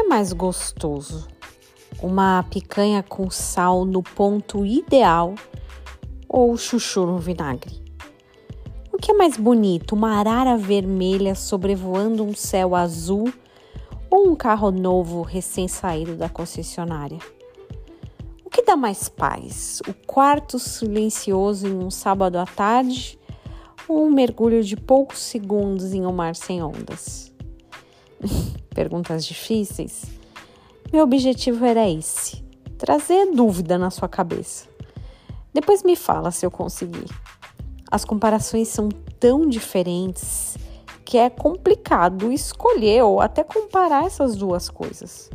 que é mais gostoso? Uma picanha com sal no ponto ideal ou chuchu no vinagre? O que é mais bonito? Uma arara vermelha sobrevoando um céu azul ou um carro novo recém-saído da concessionária? O que dá mais paz? O quarto silencioso em um sábado à tarde ou um mergulho de poucos segundos em um mar sem ondas? Perguntas difíceis? Meu objetivo era esse: trazer dúvida na sua cabeça. Depois me fala se eu conseguir. As comparações são tão diferentes que é complicado escolher ou até comparar essas duas coisas.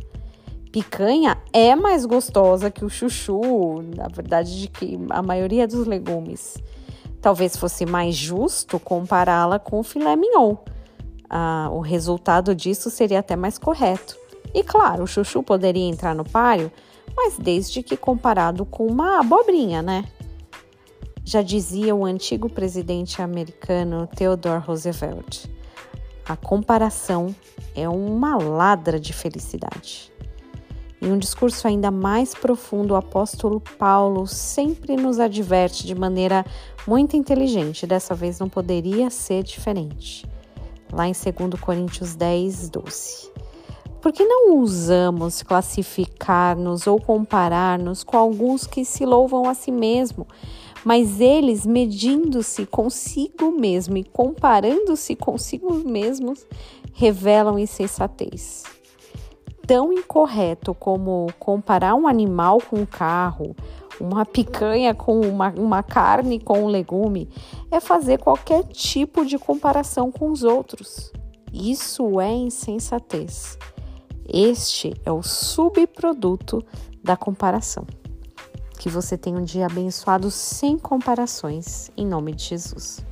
Picanha é mais gostosa que o chuchu, na verdade, de que a maioria dos legumes. Talvez fosse mais justo compará-la com o filé mignon. Ah, o resultado disso seria até mais correto. E claro, o chuchu poderia entrar no páreo, mas desde que comparado com uma abobrinha, né? Já dizia o antigo presidente americano Theodore Roosevelt: a comparação é uma ladra de felicidade. Em um discurso ainda mais profundo, o apóstolo Paulo sempre nos adverte de maneira muito inteligente, dessa vez não poderia ser diferente. Lá em 2 Coríntios 10, 12. Por que não usamos classificar-nos ou comparar-nos com alguns que se louvam a si mesmo, mas eles, medindo-se consigo mesmo e comparando-se consigo mesmos, revelam insensatez. Tão incorreto como comparar um animal com um carro, uma picanha com uma, uma carne com um legume, é fazer qualquer tipo de comparação com os outros. Isso é insensatez. Este é o subproduto da comparação. Que você tenha um dia abençoado sem comparações, em nome de Jesus.